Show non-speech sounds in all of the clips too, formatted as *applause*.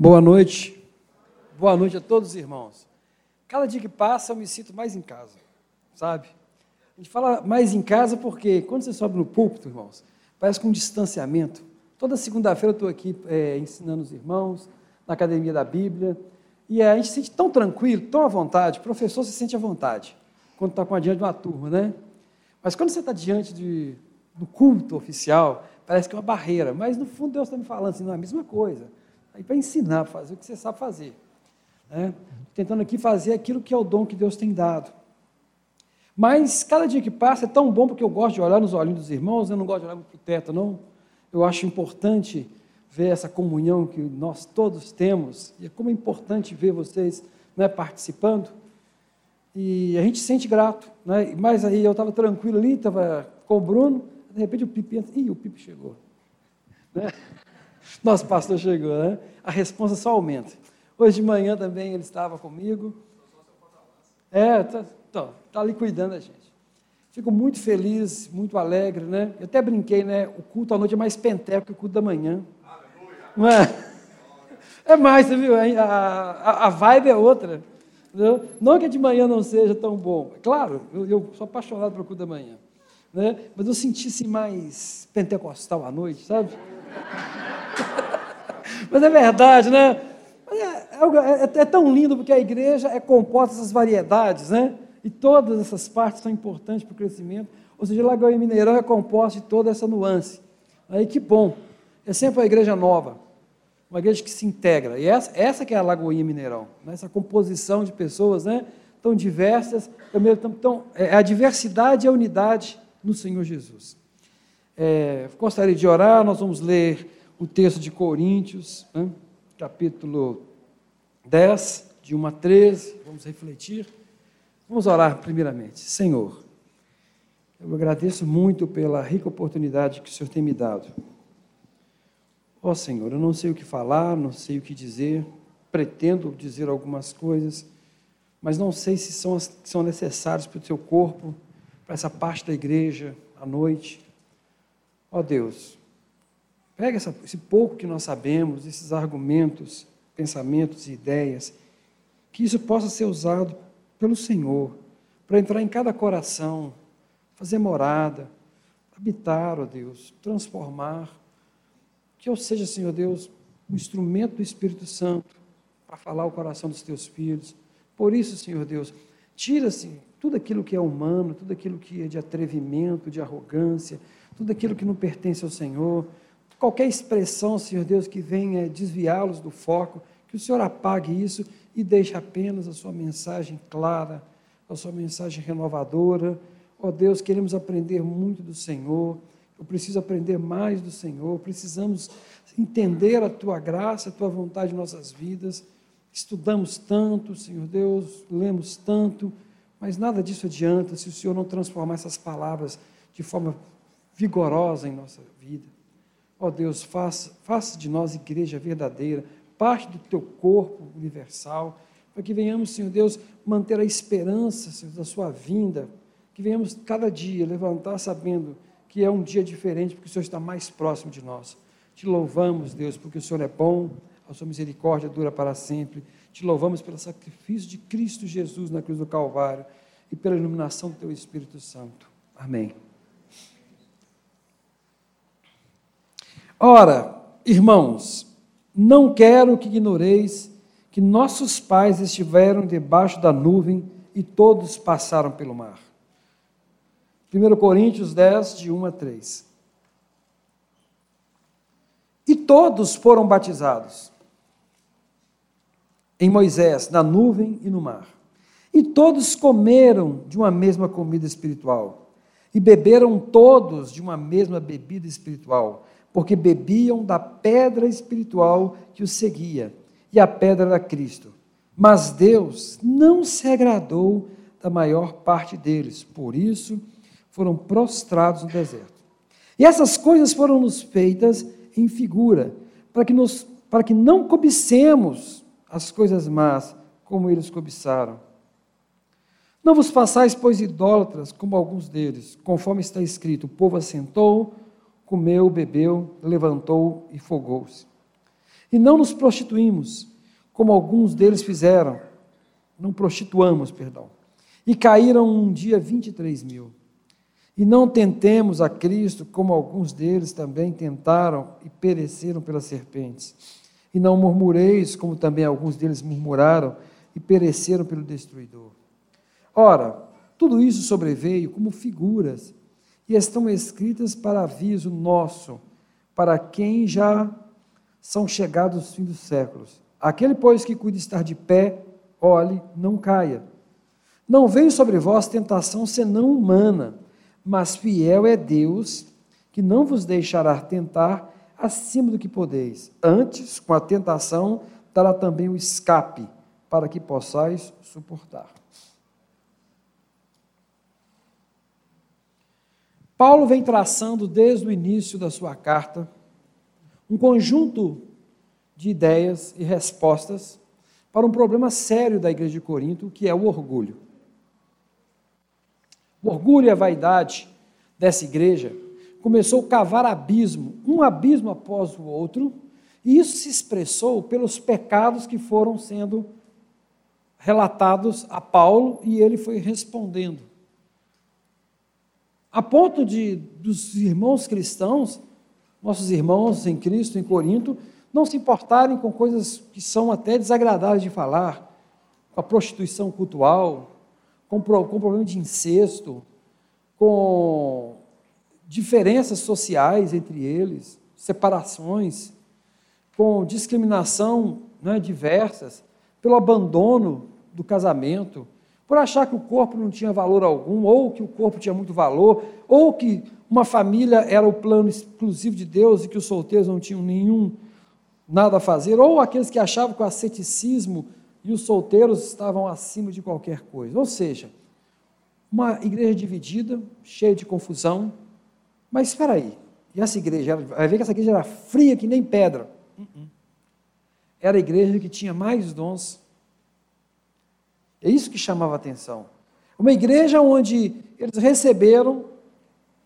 Boa noite. Boa noite a todos os irmãos. Cada dia que passa eu me sinto mais em casa, sabe? A gente fala mais em casa porque quando você sobe no púlpito, irmãos, parece com um distanciamento. Toda segunda-feira eu estou aqui é, ensinando os irmãos, na academia da Bíblia, e a gente se sente tão tranquilo, tão à vontade, o professor se sente à vontade quando está com a diante de uma turma, né? Mas quando você está diante de, do culto oficial, parece que é uma barreira, mas no fundo Deus está me falando assim, não é a mesma coisa. Aí para ensinar, para fazer o que você sabe fazer. Né? Tentando aqui fazer aquilo que é o dom que Deus tem dado. Mas cada dia que passa é tão bom porque eu gosto de olhar nos olhinhos dos irmãos, eu não gosto de olhar para o teto, não. Eu acho importante ver essa comunhão que nós todos temos, e é como é importante ver vocês né, participando. E a gente se sente grato. Né? Mas aí eu estava tranquilo ali, estava com o Bruno, de repente o Pipe entra, ih, o Pipe chegou. Né? *laughs* Nosso pastor chegou, né? A resposta só aumenta. Hoje de manhã também ele estava comigo. É, está tá, tá ali cuidando da gente. Fico muito feliz, muito alegre, né? Eu até brinquei, né? O culto à noite é mais penteco que o culto da manhã. Não é? *laughs* É mais, você viu? A, a, a vibe é outra. Entendeu? Não que de manhã não seja tão bom. Claro, eu, eu sou apaixonado pelo culto da manhã. Né? Mas eu senti-se mais pentecostal à noite, sabe? Mas é verdade, né? É, é, é, é, tão lindo porque a igreja é composta dessas variedades, né? E todas essas partes são importantes para o crescimento. Ou seja, Lagoa Mineirão é composta de toda essa nuance. Aí que bom. É sempre uma igreja nova, uma igreja que se integra. E essa, essa que é a Lagoinha Mineirão, né? essa composição de pessoas né? tão diversas, também tão, tão, é a diversidade e a unidade no Senhor Jesus. É, gostaria de orar, nós vamos ler o texto de Coríntios, né? capítulo 10, de 1 a 13, vamos refletir. Vamos orar primeiramente. Senhor, eu agradeço muito pela rica oportunidade que o Senhor tem me dado. Ó oh, Senhor, eu não sei o que falar, não sei o que dizer, pretendo dizer algumas coisas, mas não sei se são, as, são necessárias para o teu corpo, para essa parte da igreja, à noite. Ó oh, Deus, pega essa, esse pouco que nós sabemos, esses argumentos, pensamentos e ideias, que isso possa ser usado pelo Senhor, para entrar em cada coração, fazer morada, habitar, ó Deus, transformar. Que eu seja, Senhor Deus, um instrumento do Espírito Santo para falar o coração dos teus filhos. Por isso, Senhor Deus, tira-se tudo aquilo que é humano, tudo aquilo que é de atrevimento, de arrogância, tudo aquilo que não pertence ao Senhor, qualquer expressão, Senhor Deus, que venha desviá-los do foco, que o Senhor apague isso e deixe apenas a sua mensagem clara, a sua mensagem renovadora. Ó oh Deus, queremos aprender muito do Senhor. Eu preciso aprender mais do Senhor. Precisamos entender a tua graça, a tua vontade em nossas vidas. Estudamos tanto, Senhor Deus, lemos tanto, mas nada disso adianta se o Senhor não transformar essas palavras de forma vigorosa em nossa vida. Ó oh Deus, faça, faça de nós igreja verdadeira, parte do teu corpo universal, para que venhamos, Senhor Deus, manter a esperança, Senhor, da sua vinda, que venhamos cada dia levantar sabendo que é um dia diferente, porque o Senhor está mais próximo de nós. Te louvamos, Deus, porque o Senhor é bom, a sua misericórdia dura para sempre. Te louvamos pelo sacrifício de Cristo Jesus na cruz do Calvário e pela iluminação do teu Espírito Santo. Amém. Ora, irmãos, não quero que ignoreis que nossos pais estiveram debaixo da nuvem e todos passaram pelo mar. 1 Coríntios 10, de 1 a 3. E todos foram batizados em Moisés, na nuvem e no mar. E todos comeram de uma mesma comida espiritual, e beberam todos de uma mesma bebida espiritual, porque bebiam da pedra espiritual que os seguia, e a pedra era Cristo. Mas Deus não se agradou da maior parte deles, por isso foram prostrados no deserto. E essas coisas foram nos feitas em figura, para que, nos, para que não cobicemos as coisas más, como eles cobiçaram. Não vos façais, pois, idólatras, como alguns deles, conforme está escrito: o povo assentou, comeu, bebeu, levantou e fogou-se. E não nos prostituímos, como alguns deles fizeram. Não prostituamos, perdão. E caíram um dia 23 mil. E não tentemos a Cristo, como alguns deles também tentaram e pereceram pelas serpentes. E não murmureis, como também alguns deles murmuraram e pereceram pelo destruidor. Ora, tudo isso sobreveio como figuras e estão escritas para aviso nosso, para quem já são chegados os fins dos séculos. Aquele, pois, que cuida estar de pé, olhe, não caia. Não veio sobre vós tentação senão humana, mas fiel é Deus, que não vos deixará tentar acima do que podeis. Antes, com a tentação, dará também o escape, para que possais suportar. Paulo vem traçando desde o início da sua carta um conjunto de ideias e respostas para um problema sério da igreja de Corinto, que é o orgulho. O orgulho e a vaidade dessa igreja começou a cavar abismo, um abismo após o outro, e isso se expressou pelos pecados que foram sendo relatados a Paulo e ele foi respondendo a ponto de dos irmãos cristãos, nossos irmãos em Cristo, em Corinto, não se importarem com coisas que são até desagradáveis de falar, com a prostituição cultural, com, o problema de incesto, com diferenças sociais entre eles, separações, com discriminação né, diversas, pelo abandono do casamento, por achar que o corpo não tinha valor algum, ou que o corpo tinha muito valor, ou que uma família era o plano exclusivo de Deus e que os solteiros não tinham nenhum nada a fazer, ou aqueles que achavam que o asceticismo e os solteiros estavam acima de qualquer coisa. Ou seja, uma igreja dividida, cheia de confusão. Mas espera aí, e essa igreja, vai ver que essa igreja era fria que nem pedra. Uh-uh. Era a igreja que tinha mais dons é isso que chamava atenção. Uma igreja onde eles receberam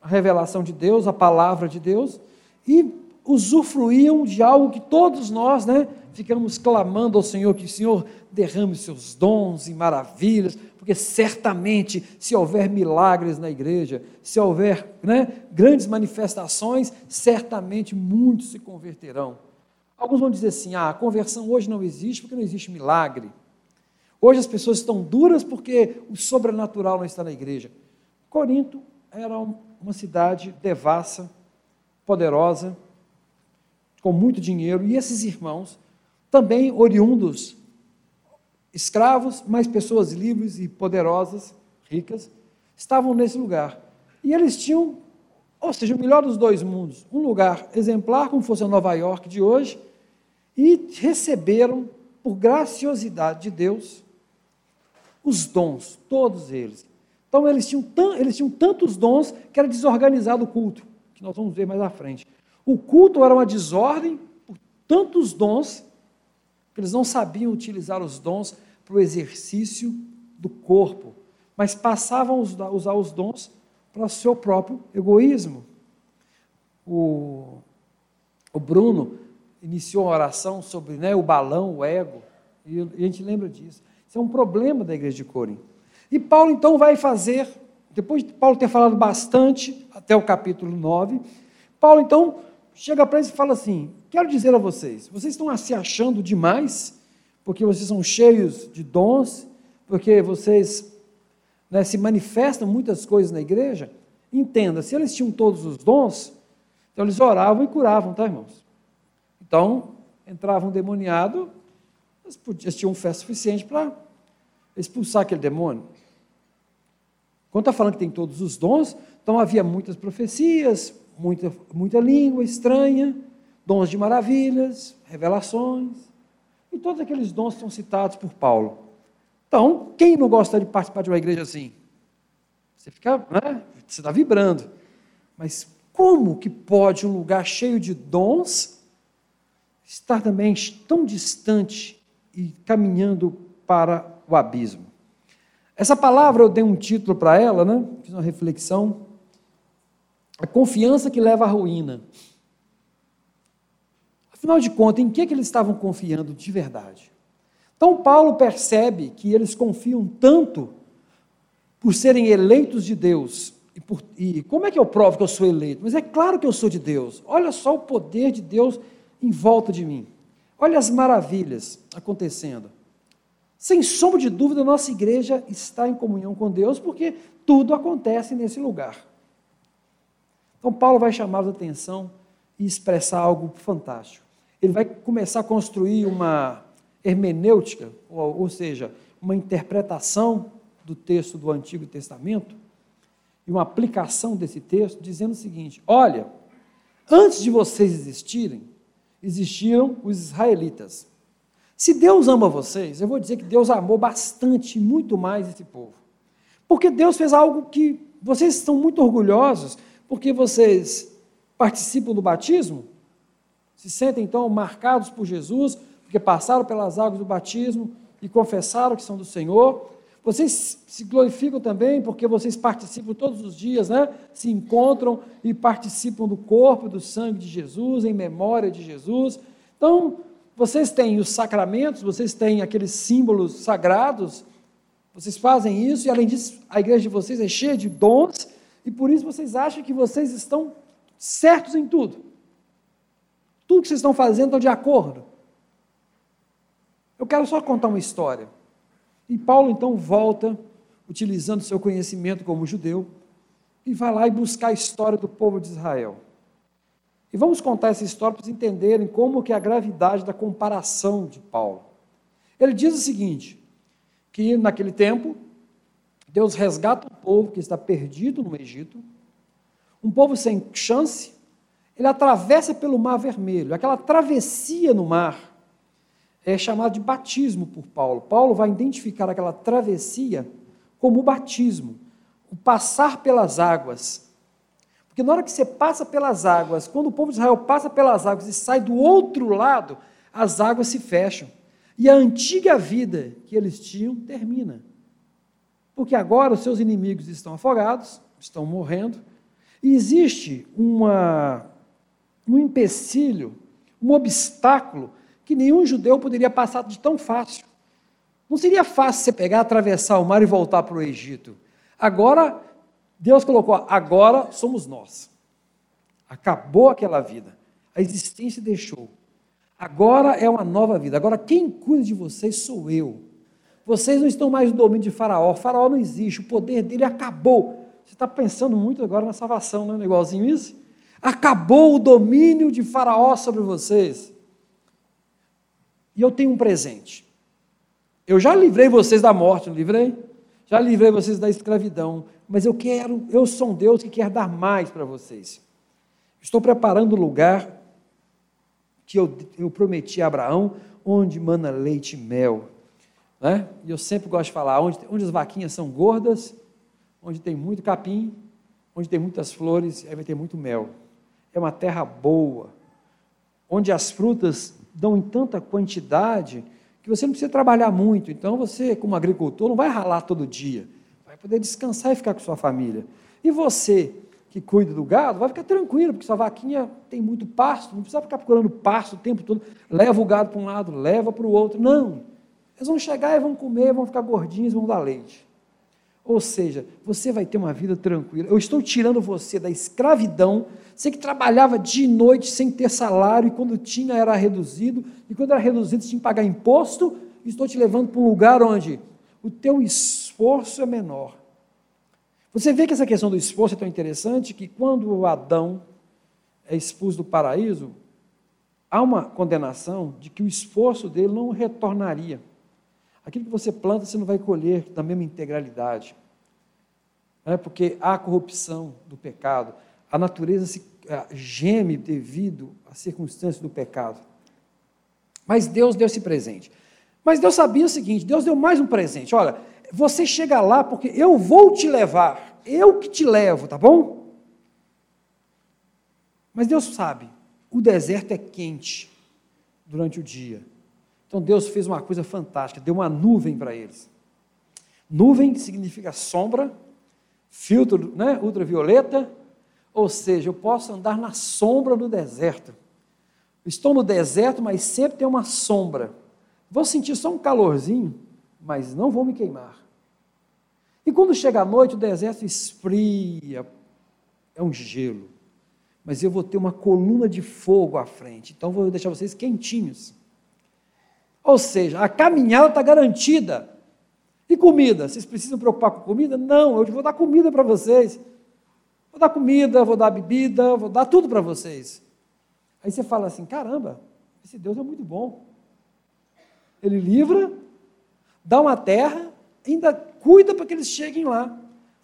a revelação de Deus, a palavra de Deus, e usufruíam de algo que todos nós, né, ficamos clamando ao Senhor, que o Senhor derrame seus dons e maravilhas, porque certamente, se houver milagres na igreja, se houver né, grandes manifestações, certamente muitos se converterão. Alguns vão dizer assim: ah, a conversão hoje não existe porque não existe milagre. Hoje as pessoas estão duras porque o sobrenatural não está na igreja. Corinto era uma cidade devassa, poderosa, com muito dinheiro, e esses irmãos, também oriundos, escravos, mas pessoas livres e poderosas, ricas, estavam nesse lugar. E eles tinham, ou seja, o melhor dos dois mundos, um lugar exemplar, como fosse a Nova York de hoje, e receberam, por graciosidade de Deus, os dons, todos eles. Então eles tinham, eles tinham tantos dons que era desorganizado o culto, que nós vamos ver mais à frente. O culto era uma desordem por tantos dons que eles não sabiam utilizar os dons para o exercício do corpo, mas passavam a usar os dons para o seu próprio egoísmo. O, o Bruno iniciou uma oração sobre né, o balão, o ego, e a gente lembra disso. Isso é um problema da igreja de Corinto. E Paulo então vai fazer, depois de Paulo ter falado bastante, até o capítulo 9, Paulo então chega para eles e fala assim: Quero dizer a vocês, vocês estão se achando demais, porque vocês são cheios de dons, porque vocês né, se manifestam muitas coisas na igreja. Entenda, se eles tinham todos os dons, então eles oravam e curavam, tá, irmãos? Então, entrava um demoniado, eles tinham fé suficiente para expulsar aquele demônio. Quando está falando que tem todos os dons, então havia muitas profecias, muita, muita língua estranha, dons de maravilhas, revelações, e todos aqueles dons são citados por Paulo. Então, quem não gosta de participar de uma igreja assim? Você fica, né? você está vibrando. Mas como que pode um lugar cheio de dons estar também tão distante e caminhando para o abismo. Essa palavra eu dei um título para ela, né? Fiz uma reflexão. A confiança que leva à ruína. Afinal de contas, em que, que eles estavam confiando de verdade? Então, Paulo percebe que eles confiam tanto por serem eleitos de Deus. E, por, e, como é que eu provo que eu sou eleito? Mas é claro que eu sou de Deus. Olha só o poder de Deus em volta de mim. Olha as maravilhas acontecendo. Sem sombra de dúvida, nossa igreja está em comunhão com Deus, porque tudo acontece nesse lugar. Então, Paulo vai chamar a atenção e expressar algo fantástico. Ele vai começar a construir uma hermenêutica, ou, ou seja, uma interpretação do texto do Antigo Testamento e uma aplicação desse texto, dizendo o seguinte: olha, antes de vocês existirem, existiram os israelitas. Se Deus ama vocês, eu vou dizer que Deus amou bastante, muito mais esse povo. Porque Deus fez algo que vocês estão muito orgulhosos, porque vocês participam do batismo, se sentem então marcados por Jesus, porque passaram pelas águas do batismo e confessaram que são do Senhor. Vocês se glorificam também porque vocês participam todos os dias, né? Se encontram e participam do corpo e do sangue de Jesus, em memória de Jesus. Então, vocês têm os sacramentos, vocês têm aqueles símbolos sagrados, vocês fazem isso, e além disso, a igreja de vocês é cheia de dons, e por isso vocês acham que vocês estão certos em tudo. Tudo que vocês estão fazendo está de acordo. Eu quero só contar uma história. E Paulo então volta, utilizando seu conhecimento como judeu, e vai lá e buscar a história do povo de Israel. E vamos contar essa história para entenderem como que é a gravidade da comparação de Paulo. Ele diz o seguinte, que naquele tempo, Deus resgata um povo que está perdido no Egito, um povo sem chance, ele atravessa pelo Mar Vermelho. Aquela travessia no mar é chamada de batismo por Paulo. Paulo vai identificar aquela travessia como o batismo, o passar pelas águas. Porque na hora que você passa pelas águas, quando o povo de Israel passa pelas águas e sai do outro lado, as águas se fecham. E a antiga vida que eles tinham termina. Porque agora os seus inimigos estão afogados, estão morrendo, e existe uma, um empecilho, um obstáculo que nenhum judeu poderia passar de tão fácil. Não seria fácil você pegar, atravessar o mar e voltar para o Egito. Agora, Deus colocou, agora somos nós. Acabou aquela vida. A existência deixou. Agora é uma nova vida. Agora quem cuida de vocês sou eu. Vocês não estão mais no domínio de Faraó. O faraó não existe. O poder dele acabou. Você está pensando muito agora na salvação, não é igualzinho isso? Acabou o domínio de Faraó sobre vocês. E eu tenho um presente. Eu já livrei vocês da morte, não livrei? Já livrei vocês da escravidão. Mas eu quero, eu sou um Deus que quer dar mais para vocês. Estou preparando o lugar que eu, eu prometi a Abraão, onde mana leite e mel. Né? E eu sempre gosto de falar, onde, onde as vaquinhas são gordas, onde tem muito capim, onde tem muitas flores, aí vai ter muito mel. É uma terra boa, onde as frutas dão em tanta quantidade que você não precisa trabalhar muito. Então você, como agricultor, não vai ralar todo dia. Vai poder descansar e ficar com sua família. E você, que cuida do gado, vai ficar tranquilo, porque sua vaquinha tem muito pasto, não precisa ficar procurando pasto o tempo todo. Leva o gado para um lado, leva para o outro. Não. Eles vão chegar e vão comer, vão ficar gordinhos, vão dar leite. Ou seja, você vai ter uma vida tranquila. Eu estou tirando você da escravidão. Você que trabalhava dia e noite sem ter salário, e quando tinha era reduzido, e quando era reduzido tinha que pagar imposto. Estou te levando para um lugar onde o teu esforço é menor. Você vê que essa questão do esforço é tão interessante que quando Adão é expulso do paraíso, há uma condenação de que o esforço dele não retornaria. Aquilo que você planta, você não vai colher da mesma integralidade. É porque há corrupção do pecado. A natureza se eh, geme devido às circunstâncias do pecado. Mas Deus deu esse presente. Mas Deus sabia o seguinte: Deus deu mais um presente. Olha, você chega lá porque eu vou te levar. Eu que te levo, tá bom? Mas Deus sabe, o deserto é quente durante o dia. Então Deus fez uma coisa fantástica, deu uma nuvem para eles. Nuvem significa sombra, filtro né, ultravioleta, ou seja, eu posso andar na sombra do deserto. Estou no deserto, mas sempre tem uma sombra. Vou sentir só um calorzinho, mas não vou me queimar. E quando chega a noite, o deserto esfria, é um gelo. Mas eu vou ter uma coluna de fogo à frente, então vou deixar vocês quentinhos. Ou seja, a caminhada está garantida. E comida? Vocês precisam preocupar com comida? Não, eu vou dar comida para vocês. Vou dar comida, vou dar bebida, vou dar tudo para vocês. Aí você fala assim: caramba, esse Deus é muito bom. Ele livra, dá uma terra, ainda cuida para que eles cheguem lá.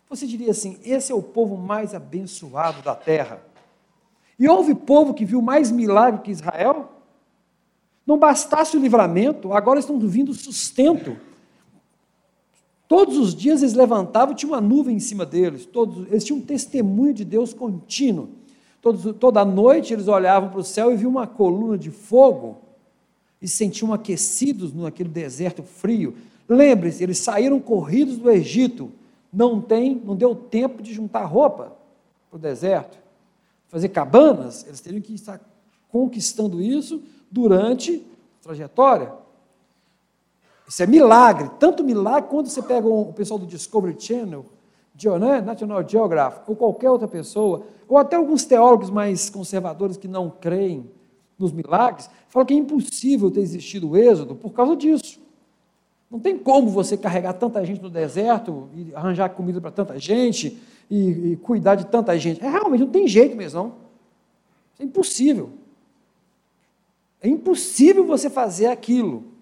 Você diria assim: esse é o povo mais abençoado da terra. E houve povo que viu mais milagre que Israel? Não bastasse o livramento, agora estão vindo sustento. Todos os dias eles levantavam, tinha uma nuvem em cima deles, todos, eles tinham um testemunho de Deus contínuo. Todos, toda noite eles olhavam para o céu e viam uma coluna de fogo e se sentiam aquecidos naquele deserto frio. Lembre-se, eles saíram corridos do Egito. Não tem, não deu tempo de juntar roupa para o deserto, fazer cabanas. Eles teriam que estar conquistando isso durante a trajetória. Isso é milagre, tanto milagre quando você pega o pessoal do Discovery Channel, né, National Geographic, ou qualquer outra pessoa, ou até alguns teólogos mais conservadores que não creem nos milagres, falam que é impossível ter existido o êxodo por causa disso. Não tem como você carregar tanta gente no deserto e arranjar comida para tanta gente e, e, cuidar de tanta gente. É realmente não tem jeito mesmo, não. É impossível. É impossível você fazer aquilo.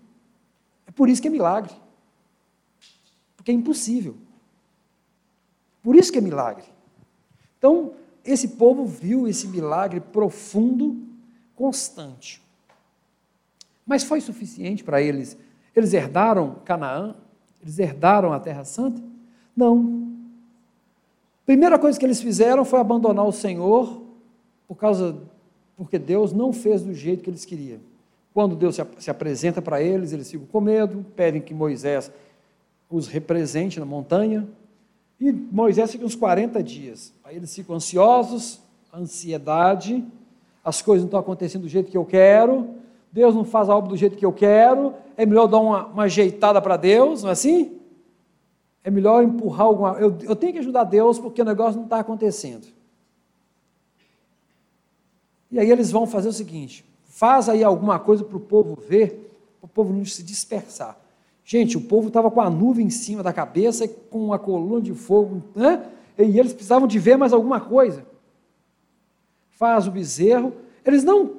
É por isso que é milagre. Porque é impossível. Por isso que é milagre. Então, esse povo viu esse milagre profundo, constante. Mas foi suficiente para eles eles herdaram Canaã? Eles herdaram a Terra Santa? Não. Primeira coisa que eles fizeram foi abandonar o Senhor por causa porque Deus não fez do jeito que eles queriam. Quando Deus se apresenta para eles, eles ficam com medo, pedem que Moisés os represente na montanha. E Moisés fica uns 40 dias. Aí eles ficam ansiosos, ansiedade, as coisas não estão acontecendo do jeito que eu quero, Deus não faz a obra do jeito que eu quero, é melhor dar uma, uma ajeitada para Deus, não é assim? É melhor empurrar alguma. Eu, eu tenho que ajudar Deus porque o negócio não está acontecendo. E aí eles vão fazer o seguinte: faz aí alguma coisa para o povo ver, para o povo não se dispersar. Gente, o povo estava com a nuvem em cima da cabeça, com uma coluna de fogo, né? e eles precisavam de ver mais alguma coisa. Faz o bezerro. Eles não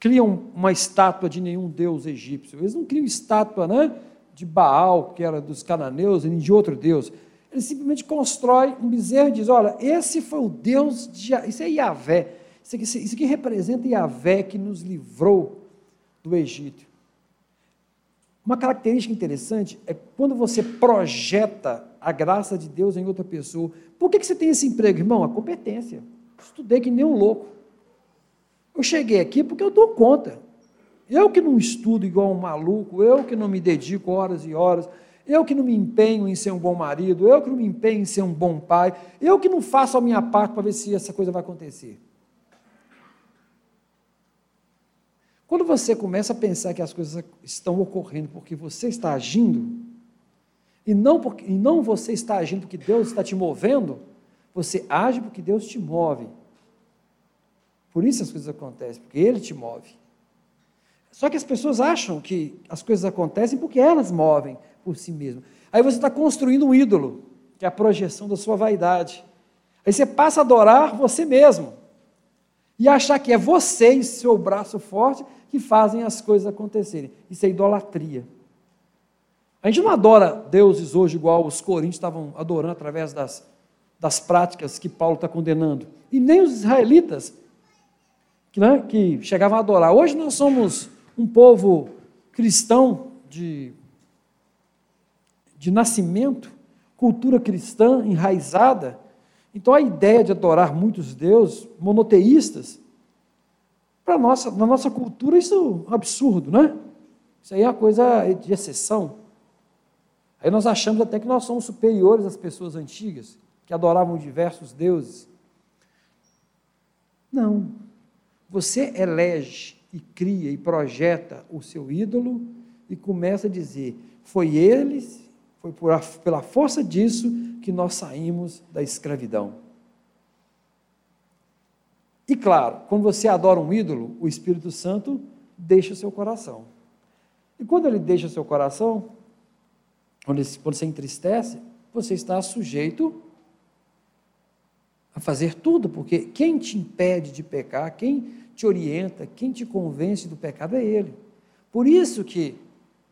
criam uma estátua de nenhum deus egípcio. Eles não criam estátua né, de Baal, que era dos cananeus, nem de outro deus. Eles simplesmente constroem um bezerro e dizem: olha, esse foi o Deus de. Isso é Yahvé. Isso aqui, isso aqui representa Yahvé que nos livrou do Egito. Uma característica interessante é quando você projeta a graça de Deus em outra pessoa. Por que, que você tem esse emprego, irmão? A competência. Estudei que nem um louco. Eu cheguei aqui porque eu dou conta. Eu que não estudo igual um maluco, eu que não me dedico horas e horas, eu que não me empenho em ser um bom marido, eu que não me empenho em ser um bom pai, eu que não faço a minha parte para ver se essa coisa vai acontecer. Quando você começa a pensar que as coisas estão ocorrendo porque você está agindo, e não, porque, e não você está agindo porque Deus está te movendo, você age porque Deus te move. Por isso as coisas acontecem, porque Ele te move. Só que as pessoas acham que as coisas acontecem porque elas movem por si mesmas. Aí você está construindo um ídolo, que é a projeção da sua vaidade. Aí você passa a adorar você mesmo. E achar que é você e seu braço forte que fazem as coisas acontecerem. Isso é idolatria. A gente não adora deuses hoje igual os coríntios estavam adorando através das, das práticas que Paulo está condenando. E nem os israelitas que, né, que chegavam a adorar. Hoje nós somos um povo cristão de, de nascimento, cultura cristã enraizada. Então a ideia de adorar muitos deuses monoteístas, para nossa, na nossa cultura isso é um absurdo, né? Isso aí é uma coisa de exceção. Aí nós achamos até que nós somos superiores às pessoas antigas, que adoravam diversos deuses. Não, você elege e cria e projeta o seu ídolo e começa a dizer: foi eles, foi por pela força disso que nós saímos da escravidão. E claro, quando você adora um ídolo, o Espírito Santo deixa o seu coração. E quando ele deixa o seu coração, quando você entristece, você está sujeito a fazer tudo, porque quem te impede de pecar, quem te orienta, quem te convence do pecado é Ele. Por isso que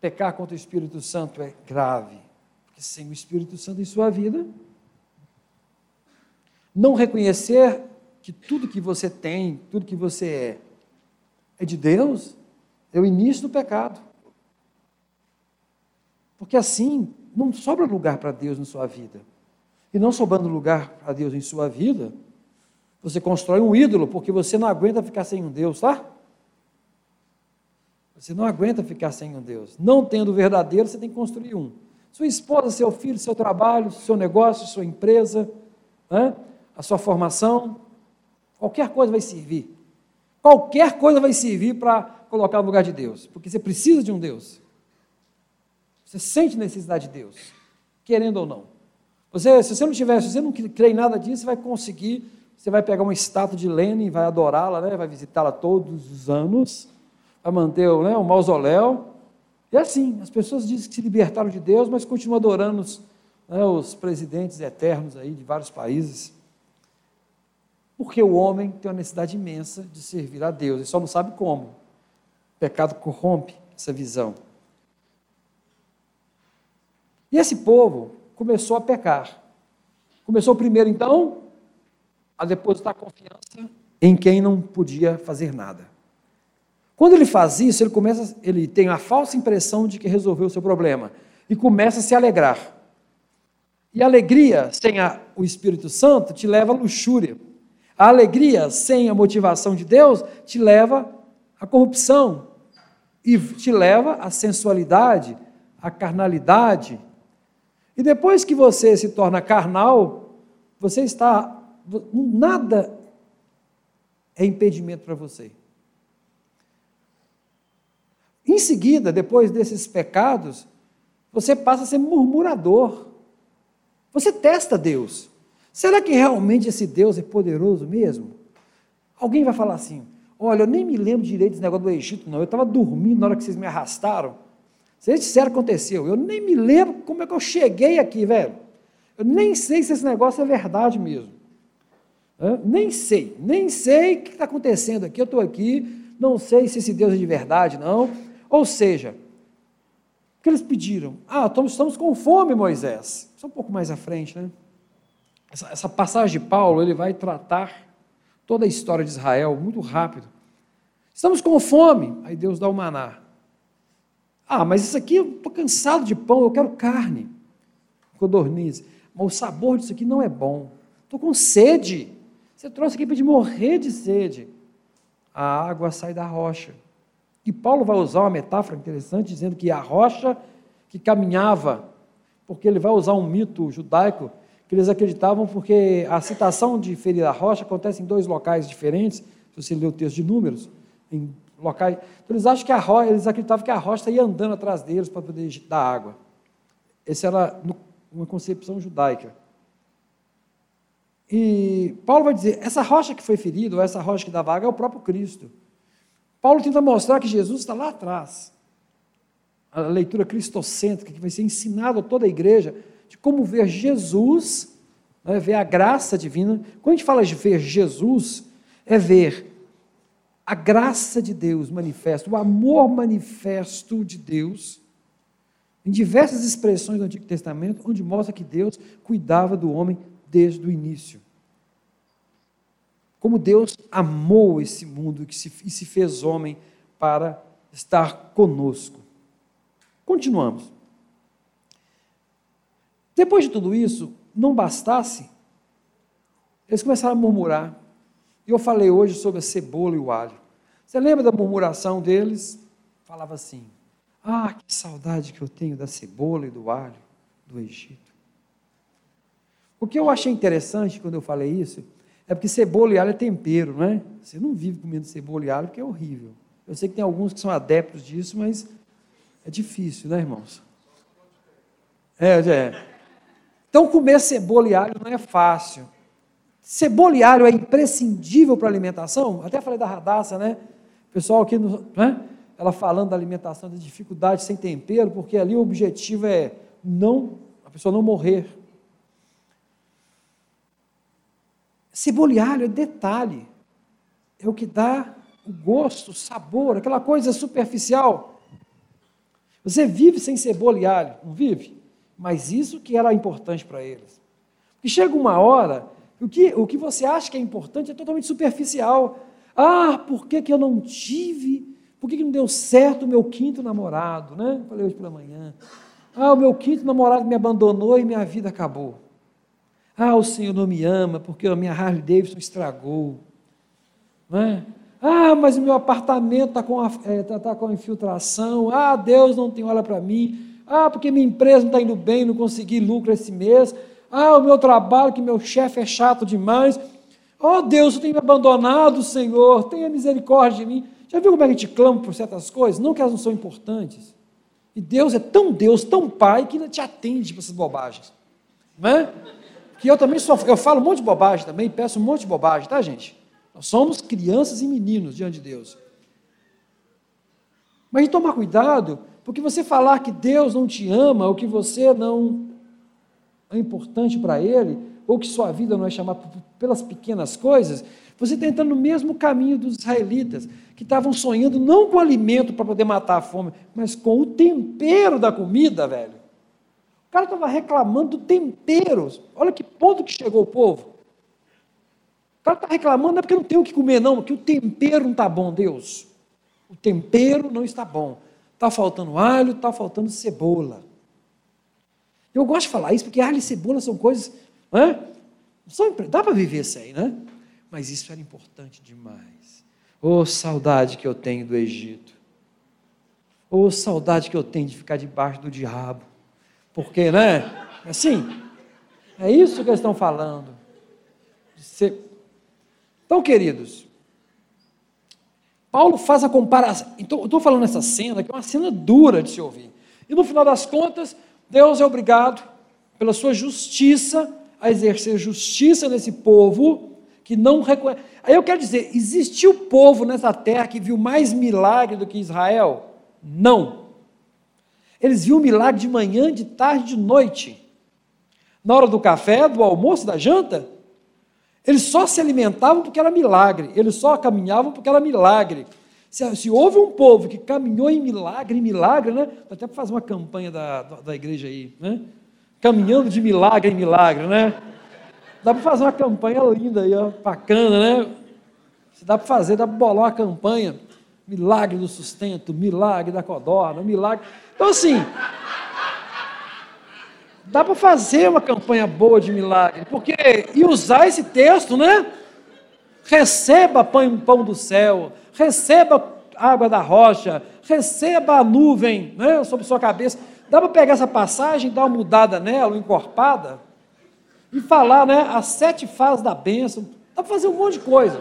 pecar contra o Espírito Santo é grave, sem o Espírito Santo em sua vida, não reconhecer que tudo que você tem, tudo que você é, é de Deus, é o início do pecado. Porque assim não sobra lugar para Deus na sua vida. E não sobrando lugar para Deus em sua vida, você constrói um ídolo, porque você não aguenta ficar sem um Deus, tá? Você não aguenta ficar sem um Deus. Não tendo o verdadeiro, você tem que construir um. Sua esposa, seu filho, seu trabalho, seu negócio, sua empresa, né? a sua formação, qualquer coisa vai servir. Qualquer coisa vai servir para colocar no lugar de Deus, porque você precisa de um Deus. Você sente necessidade de Deus, querendo ou não. Você, se você não tiver, se você não crê em nada disso, você vai conseguir, você vai pegar uma estátua de Lenin, vai adorá-la, né? vai visitá-la todos os anos, vai manter né, mausoléu. E assim, as pessoas dizem que se libertaram de Deus, mas continuam adorando os, né, os presidentes eternos aí de vários países. Porque o homem tem uma necessidade imensa de servir a Deus, ele só não sabe como. O pecado corrompe essa visão. E esse povo começou a pecar. Começou primeiro, então, a depositar confiança em quem não podia fazer nada. Quando ele faz isso, ele começa, ele tem a falsa impressão de que resolveu o seu problema e começa a se alegrar. E a alegria sem a, o Espírito Santo te leva à luxúria. A alegria sem a motivação de Deus te leva à corrupção e te leva à sensualidade, à carnalidade, e depois que você se torna carnal, você está. Nada é impedimento para você. Em seguida, depois desses pecados, você passa a ser murmurador. Você testa Deus. Será que realmente esse Deus é poderoso mesmo? Alguém vai falar assim: Olha, eu nem me lembro direito desse negócio do Egito, não. Eu estava dormindo na hora que vocês me arrastaram. Vocês disseram que aconteceu. Eu nem me lembro como é que eu cheguei aqui, velho. Eu nem sei se esse negócio é verdade mesmo. Nem sei, nem sei o que está acontecendo aqui. Eu estou aqui, não sei se esse Deus é de verdade, não. Ou seja, o que eles pediram? Ah, estamos com fome, Moisés. Só um pouco mais à frente, né? Essa, essa passagem de Paulo, ele vai tratar toda a história de Israel muito rápido. Estamos com fome. Aí Deus dá o maná. Ah, mas isso aqui, eu estou cansado de pão, eu quero carne. Codorniz. Mas o sabor disso aqui não é bom. Estou com sede. Você trouxe aqui para de morrer de sede. A água sai da rocha. E Paulo vai usar uma metáfora interessante, dizendo que a rocha que caminhava, porque ele vai usar um mito judaico que eles acreditavam, porque a citação de ferir a rocha acontece em dois locais diferentes, se você ler o texto de Números, em locais. Então eles acham que a rocha, eles acreditavam que a rocha ia andando atrás deles para poder dar água. Essa era uma concepção judaica. E Paulo vai dizer: essa rocha que foi ferida, ou essa rocha que dá água, é o próprio Cristo. Paulo tenta mostrar que Jesus está lá atrás. A leitura cristocêntrica que vai ser ensinada a toda a igreja de como ver Jesus, né, ver a graça divina. Quando a gente fala de ver Jesus, é ver a graça de Deus manifesta, o amor manifesto de Deus, em diversas expressões do Antigo Testamento, onde mostra que Deus cuidava do homem desde o início. Como Deus amou esse mundo e se fez homem para estar conosco. Continuamos. Depois de tudo isso, não bastasse, eles começaram a murmurar. E eu falei hoje sobre a cebola e o alho. Você lembra da murmuração deles? Falava assim: Ah, que saudade que eu tenho da cebola e do alho do Egito. O que eu achei interessante quando eu falei isso é porque cebola e alho é tempero, não é? Você não vive comendo cebola e alho porque é horrível. Eu sei que tem alguns que são adeptos disso, mas é difícil, né, irmãos? É, é. Então, comer cebola e alho não é fácil. Cebola e alho é imprescindível para a alimentação? Até falei da radaça, né? O pessoal aqui, né? ela falando da alimentação, da dificuldade sem tempero, porque ali o objetivo é não, a pessoa não morrer. Cebola e alho é detalhe, é o que dá o gosto, o sabor, aquela coisa superficial. Você vive sem cebola e alho, não vive? Mas isso que era importante para eles. Porque chega uma hora, o que, o que você acha que é importante é totalmente superficial. Ah, por que, que eu não tive? Por que, que não deu certo o meu quinto namorado? Né? Falei hoje pela manhã. Ah, o meu quinto namorado me abandonou e minha vida acabou. Ah, o Senhor não me ama porque a minha Harley Davidson estragou. Não é? Ah, mas o meu apartamento está com, é, tá, tá com infiltração. Ah, Deus não tem olha para mim. Ah, porque minha empresa não está indo bem, não consegui lucro esse mês. Ah, o meu trabalho, que meu chefe é chato demais. Oh Deus, tu tem me abandonado, Senhor, tenha misericórdia de mim. Já viu como é que a gente clama por certas coisas? Não que elas não são importantes. E Deus é tão Deus, tão Pai, que ainda te atende para essas bobagens. Não é? Que eu também sou, eu falo um monte de bobagem também, peço um monte de bobagem, tá, gente? Nós somos crianças e meninos diante de Deus. Mas tomar cuidado, porque você falar que Deus não te ama, ou que você não é importante para Ele, ou que sua vida não é chamada pelas pequenas coisas, você está entrando no mesmo caminho dos israelitas, que estavam sonhando não com alimento para poder matar a fome, mas com o tempero da comida, velho. O cara estava reclamando do tempero. Olha que ponto que chegou o povo. O cara está reclamando, não é porque não tem o que comer, não, porque o tempero não está bom, Deus. O tempero não está bom. Está faltando alho, está faltando cebola. Eu gosto de falar isso porque alho e cebola são coisas. Né? São, dá para viver sem, né? Mas isso era importante demais. Oh, saudade que eu tenho do Egito. Oh, saudade que eu tenho de ficar debaixo do diabo. Porque, né? Assim, é isso que eles estão falando. Então, queridos, Paulo faz a comparação. Então, estou falando essa cena, que é uma cena dura de se ouvir. E no final das contas, Deus é obrigado, pela sua justiça, a exercer justiça nesse povo que não reconhece. Aí eu quero dizer: existiu povo nessa terra que viu mais milagre do que Israel? Não. Eles viam milagre de manhã, de tarde, de noite. Na hora do café, do almoço, da janta? Eles só se alimentavam porque era milagre, eles só caminhavam porque era milagre. Se, se houve um povo que caminhou em milagre, em milagre, né? Até para fazer uma campanha da, da, da, igreja aí, né? Caminhando de milagre em milagre, né? Dá para fazer uma campanha linda aí, ó, bacana, né? Se dá para fazer, dá para bolar uma campanha. Milagre do sustento, milagre da codorna, milagre. Então, assim, Dá para fazer uma campanha boa de milagre, porque e usar esse texto, né? Receba pão, pão do céu, receba água da rocha, receba a nuvem né, sobre sua cabeça. Dá para pegar essa passagem, dar uma mudada nela, uma encorpada, e falar né, as sete fases da bênção. Dá para fazer um monte de coisa.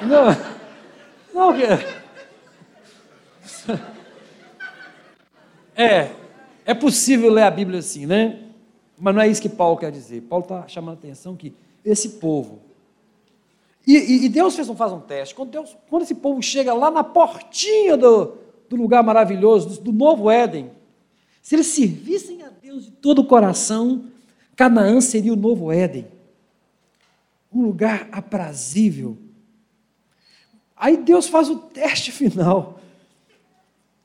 Não, não, é, é possível ler a Bíblia assim, né? Mas não é isso que Paulo quer dizer. Paulo está chamando a atenção que esse povo. E, e, Deus fez um, faz um teste. Quando, Deus, quando esse povo chega lá na portinha do, do lugar maravilhoso, do, do novo Éden, se eles servissem a Deus de todo o coração, Canaã seria o novo Éden. Um lugar aprazível. Aí Deus faz o teste final.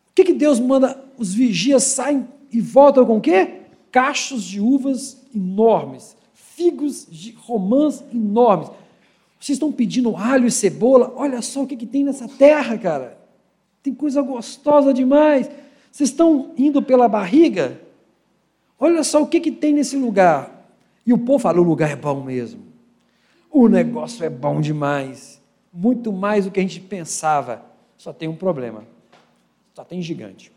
O que, que Deus manda? Os vigias saem e voltam com o quê? Cachos de uvas enormes, figos de romãs enormes. Vocês estão pedindo alho e cebola? Olha só o que, que tem nessa terra, cara. Tem coisa gostosa demais. Vocês estão indo pela barriga? Olha só o que, que tem nesse lugar. E o povo fala: o lugar é bom mesmo. O negócio é bom demais. Muito mais do que a gente pensava. Só tem um problema: só tem gigante.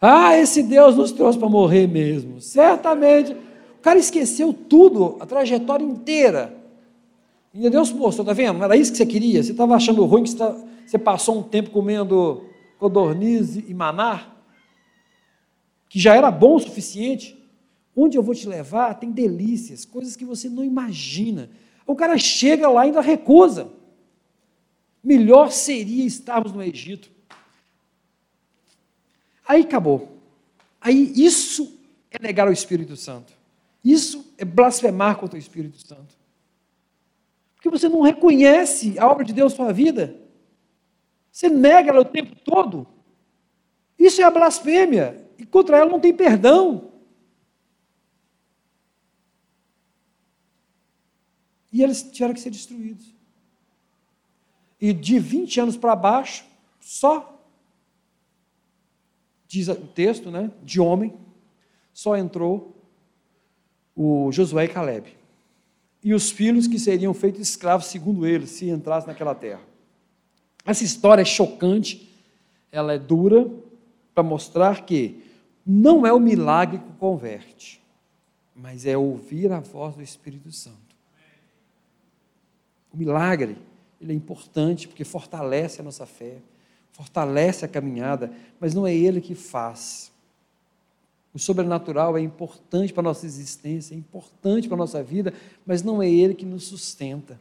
Ah, esse Deus nos trouxe para morrer mesmo. Certamente. O cara esqueceu tudo, a trajetória inteira. E Deus mostrou, está vendo? Era isso que você queria? Você estava achando ruim que tá, você passou um tempo comendo codorniz e maná? Que já era bom o suficiente? Onde eu vou te levar tem delícias, coisas que você não imagina. O cara chega lá e ainda recusa. Melhor seria estarmos no Egito. Aí acabou. Aí isso é negar o Espírito Santo. Isso é blasfemar contra o Espírito Santo. Porque você não reconhece a obra de Deus na sua vida. Você nega ela o tempo todo. Isso é a blasfêmia. E contra ela não tem perdão. E eles tiveram que ser destruídos. E de 20 anos para baixo, só, diz o texto, né, de homem, só entrou o Josué e Caleb. E os filhos que seriam feitos escravos, segundo eles, se entrassem naquela terra. Essa história é chocante, ela é dura, para mostrar que não é o milagre que converte, mas é ouvir a voz do Espírito Santo. O milagre, ele é importante porque fortalece a nossa fé, fortalece a caminhada, mas não é ele que faz. O sobrenatural é importante para a nossa existência, é importante para a nossa vida, mas não é ele que nos sustenta.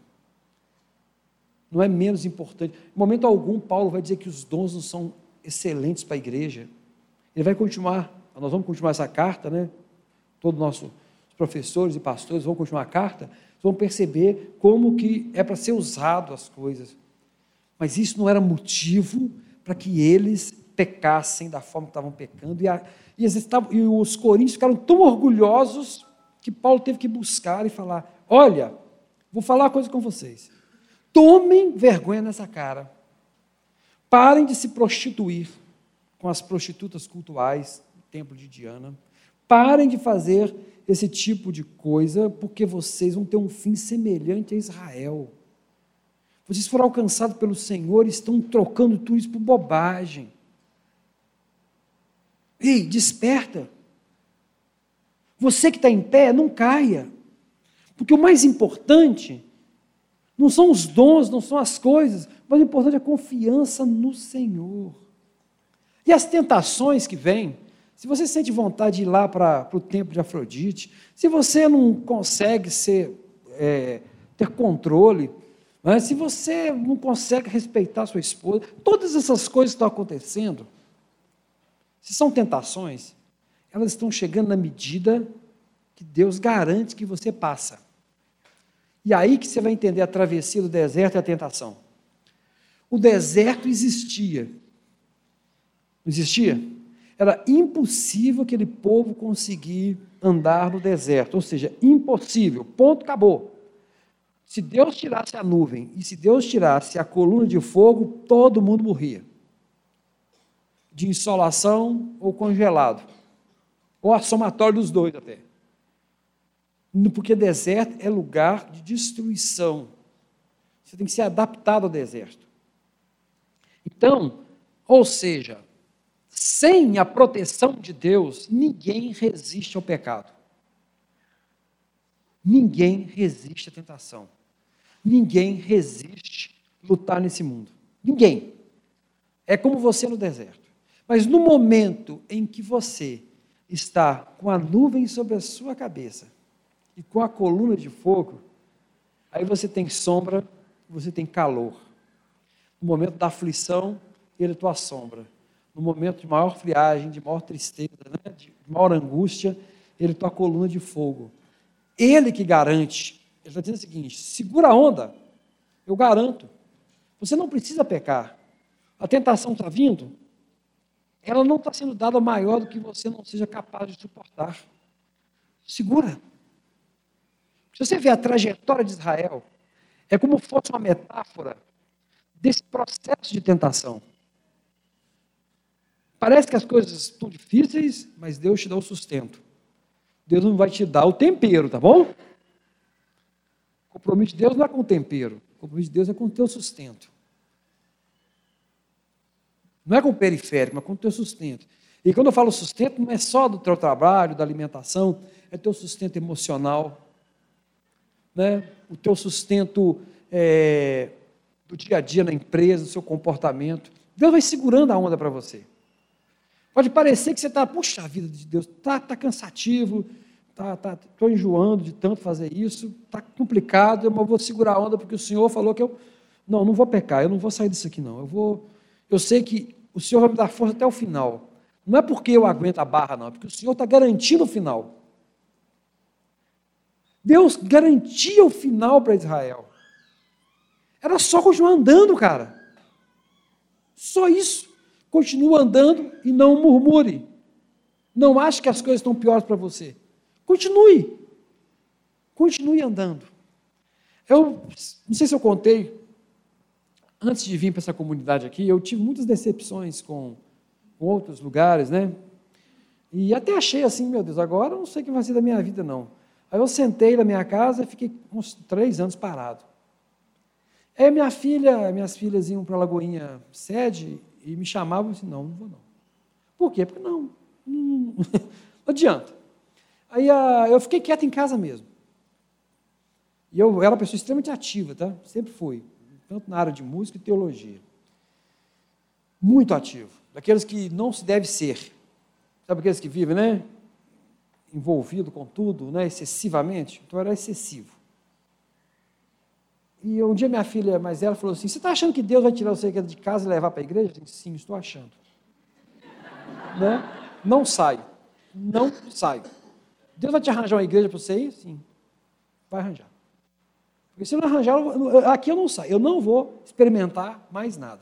Não é menos importante. Em momento algum, Paulo vai dizer que os dons não são excelentes para a igreja. Ele vai continuar, nós vamos continuar essa carta, né? Todos os nossos professores e pastores vão continuar a carta, vão perceber como que é para ser usado as coisas. Mas isso não era motivo para que eles pecassem da forma que estavam pecando. E, a, e, estavam, e os coríntios ficaram tão orgulhosos que Paulo teve que buscar e falar: Olha, vou falar uma coisa com vocês. Tomem vergonha nessa cara. Parem de se prostituir com as prostitutas cultuais do templo de Diana. Parem de fazer esse tipo de coisa, porque vocês vão ter um fim semelhante a Israel. Vocês foram alcançados pelo Senhor e estão trocando tudo isso por bobagem. Ei, desperta. Você que está em pé, não caia. Porque o mais importante não são os dons, não são as coisas, mas o importante é a confiança no Senhor. E as tentações que vêm, se você sente vontade de ir lá para, o templo de Afrodite, se você não consegue ser, é, ter controle, né, se você não consegue respeitar sua esposa, todas essas coisas estão acontecendo. Se são tentações, elas estão chegando na medida que Deus garante que você passa. E aí que você vai entender a travessia do deserto e a tentação. O deserto existia. Não existia? Era impossível aquele povo conseguir andar no deserto, ou seja, impossível, ponto, acabou. Se Deus tirasse a nuvem e se Deus tirasse a coluna de fogo, todo mundo morria. De insolação ou congelado. Ou a somatória dos dois até. Porque deserto é lugar de destruição. Você tem que ser adaptado ao deserto. Então, ou seja, sem a proteção de Deus, ninguém resiste ao pecado. Ninguém resiste à tentação. Ninguém resiste lutar nesse mundo. Ninguém. É como você no deserto. Mas no momento em que você está com a nuvem sobre a sua cabeça e com a coluna de fogo, aí você tem sombra, você tem calor. No momento da aflição, ele é tua sombra no momento de maior friagem, de maior tristeza, né, de maior angústia, ele tua coluna de fogo. Ele que garante. Ele está dizendo o seguinte: segura a onda, eu garanto. Você não precisa pecar. A tentação está vindo, ela não está sendo dada maior do que você não seja capaz de suportar. Segura. Se você vê a trajetória de Israel, é como fosse uma metáfora desse processo de tentação. Parece que as coisas estão difíceis, mas Deus te dá o sustento. Deus não vai te dar o tempero, tá bom? O compromisso de Deus não é com o tempero. O compromisso de Deus é com o teu sustento. Não é com o periférico, mas com o teu sustento. E quando eu falo sustento, não é só do teu trabalho, da alimentação, é teu sustento emocional. né? o teu sustento é, do dia a dia na empresa, do seu comportamento. Deus vai segurando a onda para você. Pode parecer que você está, puxa vida de Deus, está tá cansativo, estou tá, tá, enjoando de tanto fazer isso, está complicado, mas eu vou segurar a onda porque o Senhor falou que eu. Não, não vou pecar, eu não vou sair disso aqui, não. Eu vou. Eu sei que o Senhor vai me dar força até o final. Não é porque eu aguento a barra, não, é porque o Senhor está garantindo o final. Deus garantia o final para Israel. Era só continuar andando, cara. Só isso. Continua andando e não murmure. Não ache que as coisas estão piores para você. Continue. Continue andando. Eu não sei se eu contei, antes de vir para essa comunidade aqui, eu tive muitas decepções com, com outros lugares, né? E até achei assim, meu Deus, agora eu não sei o que vai ser da minha vida, não. Aí eu sentei na minha casa e fiquei uns três anos parado. Aí minha filha, minhas filhas iam para a Lagoinha sede e me chamavam assim, não, não vou não. Por quê? Porque não, não, *laughs* adianta. Aí a, eu fiquei quieto em casa mesmo. E eu era uma pessoa extremamente ativa, tá? Sempre fui, tanto na área de música e teologia. Muito ativo, daqueles que não se deve ser. Sabe aqueles que vivem, né? Envolvido com tudo, né? Excessivamente. Então era excessivo. E um dia minha filha mais ela falou assim: Você está achando que Deus vai tirar você de casa e levar para a igreja? Eu disse, Sim, estou achando. *laughs* né? Não saio. Não saio. Deus vai te arranjar uma igreja para você ir? Sim. Vai arranjar. Porque se não arranjar, aqui eu não saio. Eu não vou experimentar mais nada.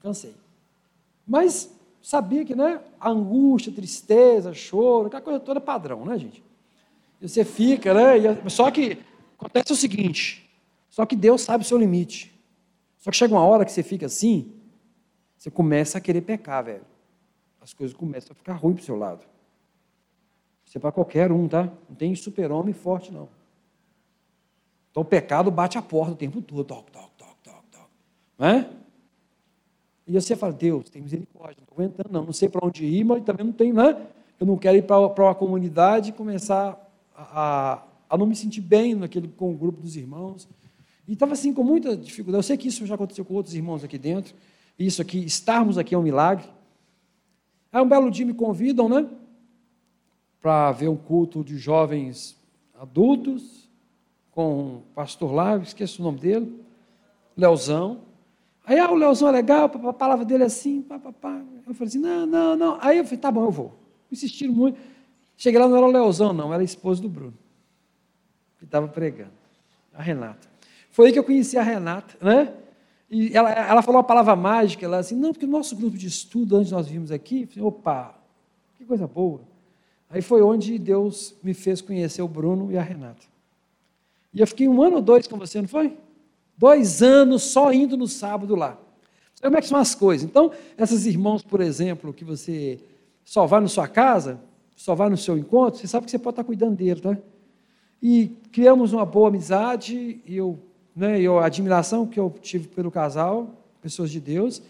Cansei. Mas sabia que né, a angústia, tristeza, choro, aquela coisa toda é padrão, né, gente? Você fica, né? Só que acontece o seguinte: só que Deus sabe o seu limite. Só que chega uma hora que você fica assim, você começa a querer pecar, velho. As coisas começam a ficar ruins para o seu lado. Isso é para qualquer um, tá? Não tem super-homem forte, não. Então o pecado bate a porta o tempo todo. Toc, toc, toc, toc, toc. Não é? E você fala, Deus, tem misericórdia, não estou aguentando, não. Não sei para onde ir, mas também não tenho, né? Eu não quero ir para uma comunidade e começar a, a, a, não me sentir bem naquele, com o grupo dos irmãos. E estava assim com muita dificuldade. Eu sei que isso já aconteceu com outros irmãos aqui dentro. Isso aqui, estarmos aqui é um milagre. Aí um belo dia me convidam, né? Para ver um culto de jovens adultos, com o pastor lá, esqueço o nome dele, Leozão. Aí, ah, o Leozão é legal, a palavra dele é assim, papapá. Eu falei assim, não, não, não. Aí eu falei, tá bom, eu vou. Insistiram muito. Cheguei lá, não era o Leozão, não, era a esposa do Bruno, que estava pregando, a Renata. Foi aí que eu conheci a Renata, né? E ela, ela falou uma palavra mágica, ela assim, não, porque o nosso grupo de estudo, antes nós vimos aqui, falei, opa, que coisa boa. Aí foi onde Deus me fez conhecer o Bruno e a Renata. E eu fiquei um ano ou dois com você, não foi? Dois anos só indo no sábado lá. Como é que são as coisas? Então, esses irmãos, por exemplo, que você só vai na sua casa, só vai no seu encontro, você sabe que você pode estar cuidando dele, tá? E criamos uma boa amizade, e eu né, e a admiração que eu tive pelo casal, pessoas de Deus,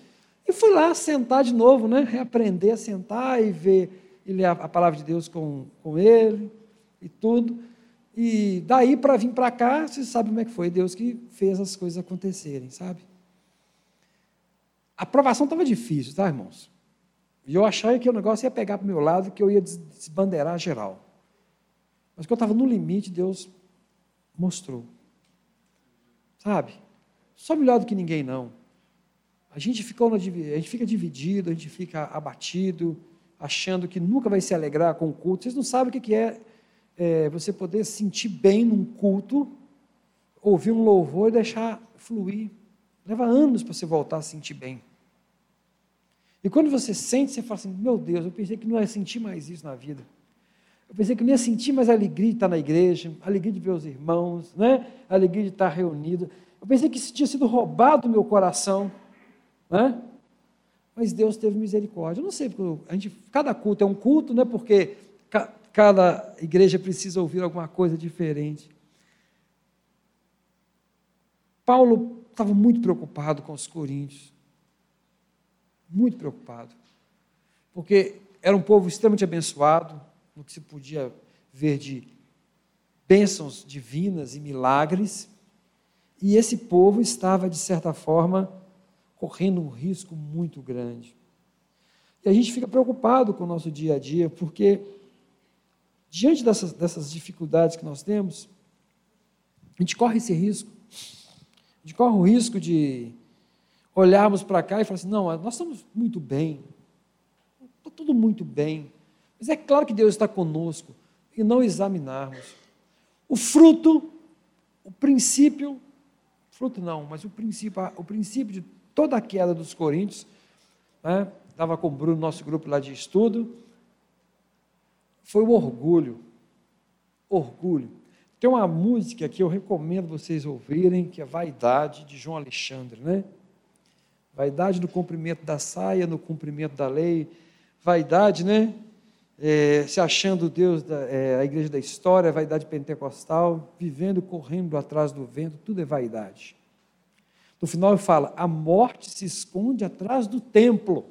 e fui lá sentar de novo, né, reaprender a sentar e ver e ler a, a palavra de Deus com, com ele e tudo. E daí para vir para cá, você sabe como é que foi Deus que fez as coisas acontecerem, sabe? A aprovação estava difícil, tá, irmãos? E eu achava que o negócio ia pegar para o meu lado, que eu ia desbandeirar geral. Mas quando eu estava no limite, Deus mostrou. Sabe? Só melhor do que ninguém, não. A gente, fica, a gente fica dividido, a gente fica abatido, achando que nunca vai se alegrar com o culto. Vocês não sabem o que é, é você poder sentir bem num culto, ouvir um louvor e deixar fluir. Leva anos para você voltar a sentir bem. E quando você sente, você fala assim: Meu Deus, eu pensei que não ia sentir mais isso na vida. Eu pensei que não ia sentir mais alegria de estar na igreja, alegria de ver os irmãos, né? alegria de estar reunido. Eu pensei que isso tinha sido roubado do meu coração. Né? Mas Deus teve misericórdia. Eu não sei, porque a gente, cada culto é um culto, né? porque ca, cada igreja precisa ouvir alguma coisa diferente. Paulo estava muito preocupado com os coríntios. Muito preocupado. Porque era um povo extremamente abençoado, no que se podia ver de bênçãos divinas e milagres, e esse povo estava, de certa forma, correndo um risco muito grande. E a gente fica preocupado com o nosso dia a dia, porque diante dessas, dessas dificuldades que nós temos, a gente corre esse risco. A gente corre o risco de olharmos para cá e falar assim: não, nós estamos muito bem, está tudo muito bem. Mas é claro que Deus está conosco e não examinarmos. O fruto, o princípio, fruto não, mas o princípio, o princípio de toda a queda dos coríntios, né, estava com o Bruno, nosso grupo lá de estudo, foi o orgulho. Orgulho. Tem uma música que eu recomendo vocês ouvirem, que é Vaidade, de João Alexandre, né? Vaidade no cumprimento da saia, no cumprimento da lei. Vaidade, né? É, se achando Deus da é, a igreja da história, vaidade pentecostal, vivendo, correndo atrás do vento, tudo é vaidade. No final ele fala: a morte se esconde atrás do templo.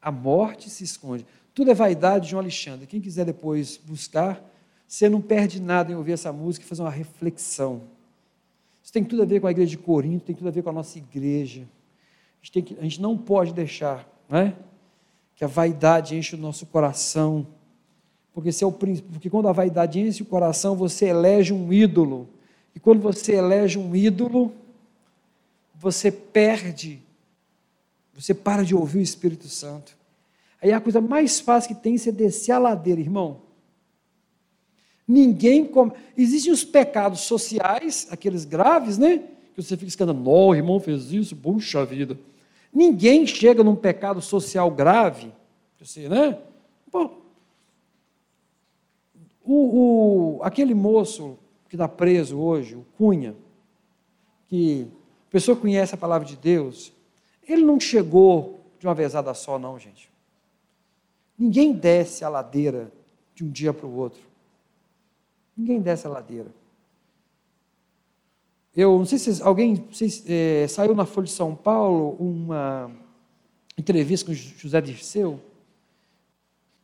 A morte se esconde. Tudo é vaidade de João Alexandre. Quem quiser depois buscar, você não perde nada em ouvir essa música e fazer uma reflexão. Isso tem tudo a ver com a igreja de Corinto, tem tudo a ver com a nossa igreja. A gente, que, a gente não pode deixar né, que a vaidade enche o nosso coração. Porque, se é o, porque quando a vaidade enche o coração, você elege um ídolo. E quando você elege um ídolo, você perde você para de ouvir o Espírito Santo. Aí a coisa mais fácil que tem é descer a ladeira, irmão. Ninguém come. Existem os pecados sociais, aqueles graves, né? Que você fica escandando, não, irmão fez isso, puxa vida. Ninguém chega num pecado social grave, você, né? Pô, o, o, aquele moço que está preso hoje, o Cunha, que a pessoa conhece a palavra de Deus, ele não chegou de uma vezada só, não, gente. Ninguém desce a ladeira de um dia para o outro. Ninguém desce a ladeira. Eu não sei se alguém se, é, saiu na Folha de São Paulo uma entrevista com José Dirceu,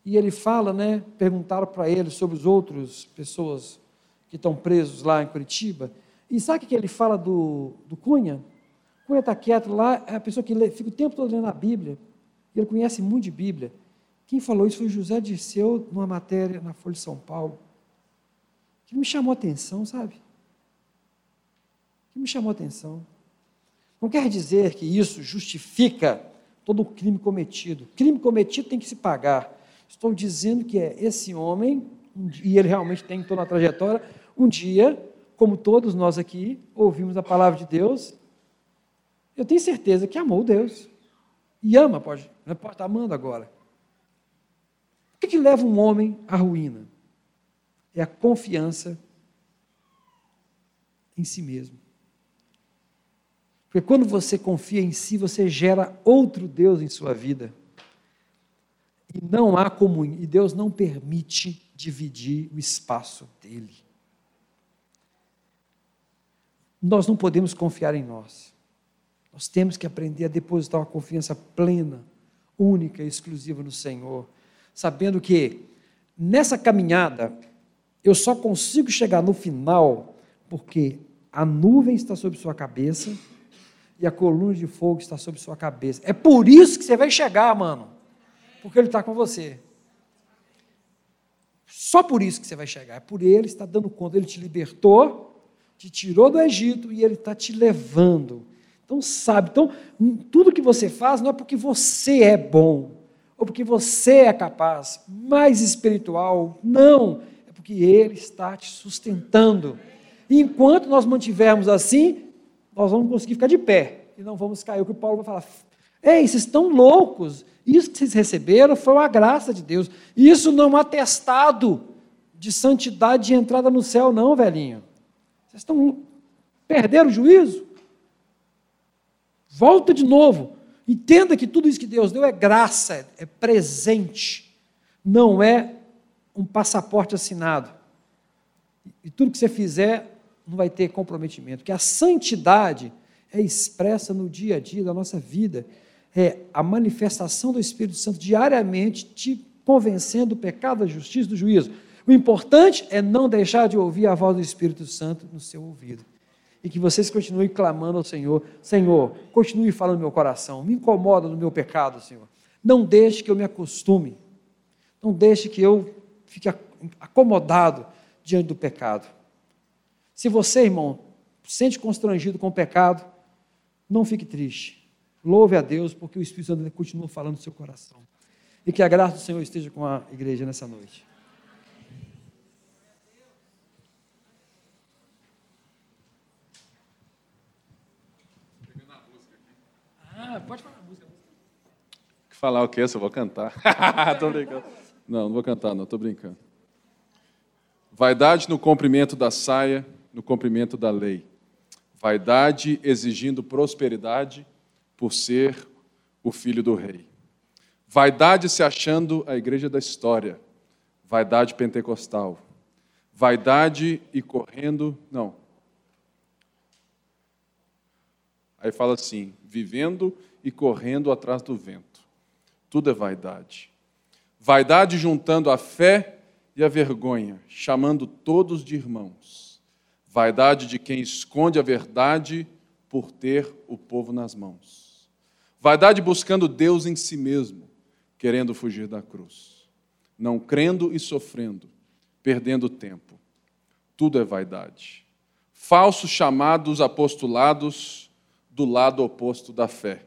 e ele fala, né? Perguntaram para ele sobre os outros pessoas que estão presos lá em Curitiba. E sabe o que ele fala do, do Cunha? Cunha está quieto lá, é a pessoa que lê, fica o tempo todo lendo a Bíblia. Ele conhece muito de Bíblia. Quem falou isso foi José Dirceu, numa matéria na Folha de São Paulo. Que me chamou a atenção, sabe? Que me chamou a atenção. Não quer dizer que isso justifica todo o crime cometido. Crime cometido tem que se pagar. Estou dizendo que é esse homem, e ele realmente tem toda a trajetória, um dia, como todos nós aqui, ouvimos a palavra de Deus eu tenho certeza que amou Deus. E ama, pode, né, pode estar amando agora. O que, que leva um homem à ruína? É a confiança em si mesmo. Porque quando você confia em si, você gera outro Deus em sua vida. E não há comunhão, e Deus não permite dividir o espaço dele. Nós não podemos confiar em nós. Nós temos que aprender a depositar uma confiança plena, única e exclusiva no Senhor, sabendo que nessa caminhada eu só consigo chegar no final porque a nuvem está sobre sua cabeça e a coluna de fogo está sobre sua cabeça. É por isso que você vai chegar, mano, porque Ele está com você. Só por isso que você vai chegar. É por Ele está dando conta. Ele te libertou, te tirou do Egito e Ele está te levando então, sabe, então, tudo que você faz não é porque você é bom, ou porque você é capaz, mais espiritual, não, é porque Ele está te sustentando. E enquanto nós mantivermos assim, nós vamos conseguir ficar de pé, e não vamos cair. O que o Paulo vai falar, ei, vocês estão loucos, isso que vocês receberam foi uma graça de Deus, isso não é um atestado de santidade de entrada no céu, não, velhinho. Vocês estão, perderam o juízo? Volta de novo. Entenda que tudo isso que Deus deu é graça, é presente, não é um passaporte assinado. E tudo que você fizer não vai ter comprometimento, porque a santidade é expressa no dia a dia da nossa vida, é a manifestação do Espírito Santo diariamente te convencendo do pecado, da justiça, do juízo. O importante é não deixar de ouvir a voz do Espírito Santo no seu ouvido. E que vocês continuem clamando ao Senhor: Senhor, continue falando no meu coração, me incomoda no meu pecado, Senhor. Não deixe que eu me acostume. Não deixe que eu fique acomodado diante do pecado. Se você, irmão, sente constrangido com o pecado, não fique triste. Louve a Deus, porque o Espírito Santo continua falando no seu coração. E que a graça do Senhor esteja com a igreja nessa noite. Ah, pode falar a música. Falar o quê? Eu vou cantar. *laughs* tô brincando. Não, não vou cantar, não, estou brincando. Vaidade no comprimento da saia, no comprimento da lei. Vaidade exigindo prosperidade por ser o filho do rei. Vaidade se achando a igreja da história. Vaidade pentecostal. Vaidade e correndo. Não. Aí fala assim: vivendo e correndo atrás do vento. Tudo é vaidade. Vaidade juntando a fé e a vergonha, chamando todos de irmãos. Vaidade de quem esconde a verdade por ter o povo nas mãos. Vaidade buscando Deus em si mesmo, querendo fugir da cruz. Não crendo e sofrendo, perdendo tempo. Tudo é vaidade. Falsos chamados apostolados do lado oposto da fé.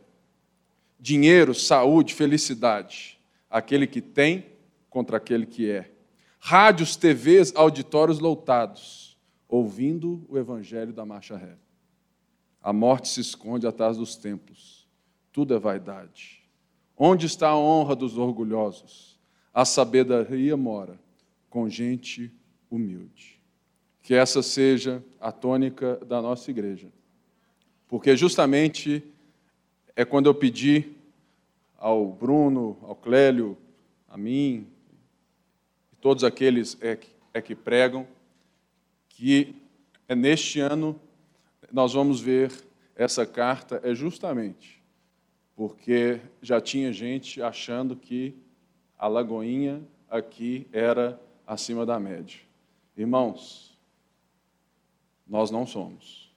Dinheiro, saúde, felicidade aquele que tem contra aquele que é. Rádios, TVs, auditórios lotados, ouvindo o evangelho da marcha ré. A morte se esconde atrás dos templos. Tudo é vaidade. Onde está a honra dos orgulhosos? A sabedoria mora com gente humilde. Que essa seja a tônica da nossa igreja. Porque justamente é quando eu pedi ao Bruno, ao Clélio, a mim, e todos aqueles é, é que pregam, que é neste ano nós vamos ver essa carta é justamente porque já tinha gente achando que a Lagoinha aqui era acima da média. Irmãos, nós não somos.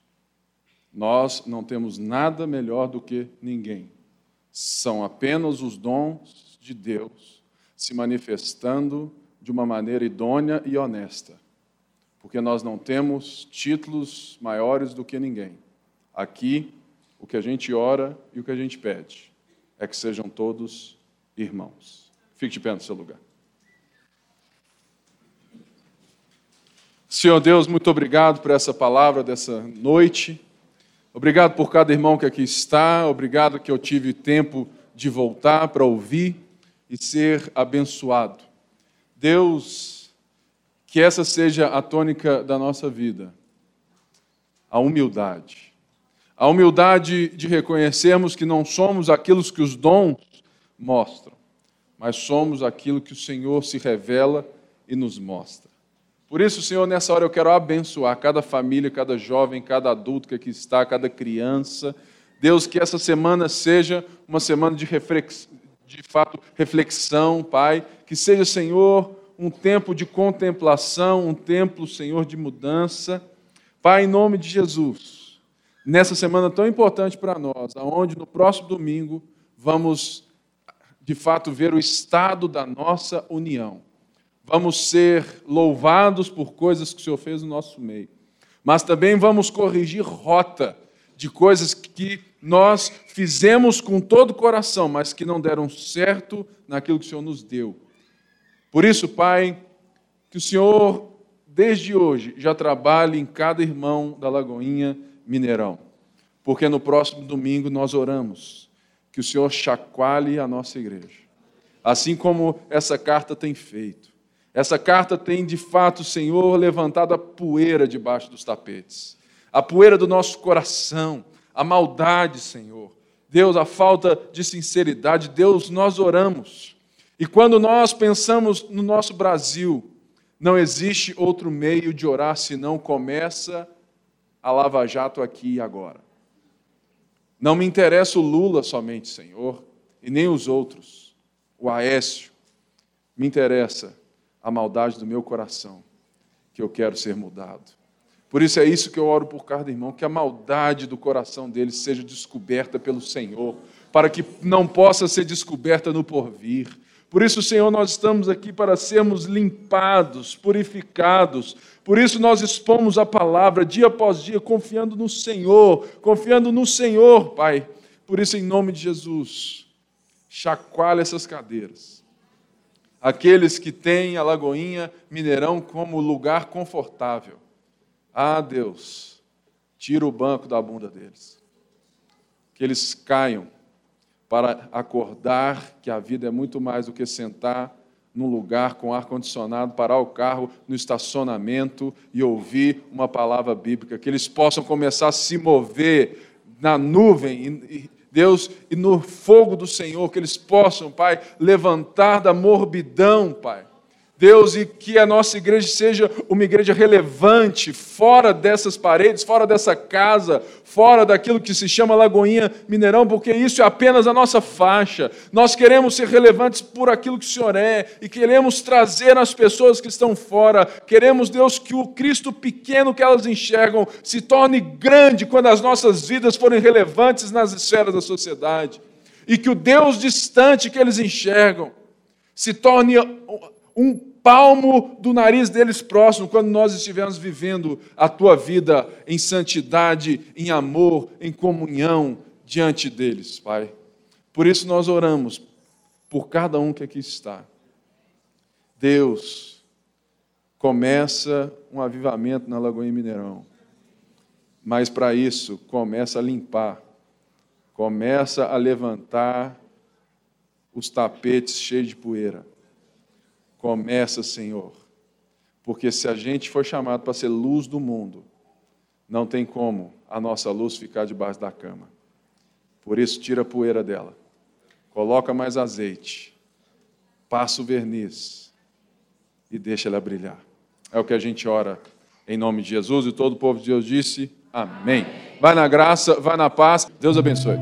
Nós não temos nada melhor do que ninguém são apenas os dons de Deus se manifestando de uma maneira idônea e honesta, porque nós não temos títulos maiores do que ninguém. Aqui, o que a gente ora e o que a gente pede é que sejam todos irmãos. Fique de pé no seu lugar. Senhor Deus, muito obrigado por essa palavra dessa noite. Obrigado por cada irmão que aqui está, obrigado que eu tive tempo de voltar para ouvir e ser abençoado. Deus, que essa seja a tônica da nossa vida, a humildade. A humildade de reconhecermos que não somos aquilo que os dons mostram, mas somos aquilo que o Senhor se revela e nos mostra. Por isso, Senhor, nessa hora eu quero abençoar cada família, cada jovem, cada adulto que aqui está, cada criança. Deus, que essa semana seja uma semana de, reflex... de fato reflexão, Pai. Que seja, Senhor, um tempo de contemplação, um tempo, Senhor, de mudança. Pai, em nome de Jesus, nessa semana tão importante para nós, aonde no próximo domingo vamos, de fato, ver o estado da nossa união vamos ser louvados por coisas que o Senhor fez no nosso meio, mas também vamos corrigir rota de coisas que nós fizemos com todo o coração, mas que não deram certo naquilo que o Senhor nos deu. Por isso, Pai, que o Senhor, desde hoje, já trabalhe em cada irmão da Lagoinha Mineirão, porque no próximo domingo nós oramos que o Senhor chacoalhe a nossa igreja, assim como essa carta tem feito essa carta tem, de fato, Senhor, levantado a poeira debaixo dos tapetes. A poeira do nosso coração, a maldade, Senhor. Deus, a falta de sinceridade. Deus, nós oramos. E quando nós pensamos no nosso Brasil, não existe outro meio de orar senão começa a Lava Jato aqui e agora. Não me interessa o Lula somente, Senhor, e nem os outros, o Aécio. Me interessa a maldade do meu coração, que eu quero ser mudado. Por isso é isso que eu oro por cada irmão, que a maldade do coração deles seja descoberta pelo Senhor, para que não possa ser descoberta no porvir. Por isso, Senhor, nós estamos aqui para sermos limpados, purificados. Por isso nós expomos a palavra dia após dia, confiando no Senhor, confiando no Senhor, Pai. Por isso, em nome de Jesus, chacoalha essas cadeiras. Aqueles que têm a Lagoinha Mineirão como lugar confortável ah, Deus, tira o banco da bunda deles. Que eles caiam para acordar que a vida é muito mais do que sentar num lugar com ar-condicionado, parar o carro no estacionamento e ouvir uma palavra bíblica. Que eles possam começar a se mover na nuvem, Deus, e no fogo do Senhor, que eles possam, Pai, levantar da morbidão, Pai Deus, e que a nossa igreja seja uma igreja relevante, fora dessas paredes, fora dessa casa, fora daquilo que se chama Lagoinha Mineirão, porque isso é apenas a nossa faixa. Nós queremos ser relevantes por aquilo que o Senhor é e queremos trazer as pessoas que estão fora. Queremos, Deus, que o Cristo pequeno que elas enxergam se torne grande quando as nossas vidas forem relevantes nas esferas da sociedade. E que o Deus distante que eles enxergam se torne um palmo do nariz deles próximo, quando nós estivermos vivendo a tua vida em santidade, em amor, em comunhão diante deles, Pai. Por isso nós oramos por cada um que aqui está. Deus, começa um avivamento na Lagoinha Mineirão. Mas para isso, começa a limpar, começa a levantar os tapetes cheios de poeira Começa, Senhor, porque se a gente for chamado para ser luz do mundo, não tem como a nossa luz ficar debaixo da cama. Por isso, tira a poeira dela, coloca mais azeite, passa o verniz e deixa ela brilhar. É o que a gente ora em nome de Jesus e todo o povo de Deus disse: Amém. Vai na graça, vai na paz. Deus abençoe.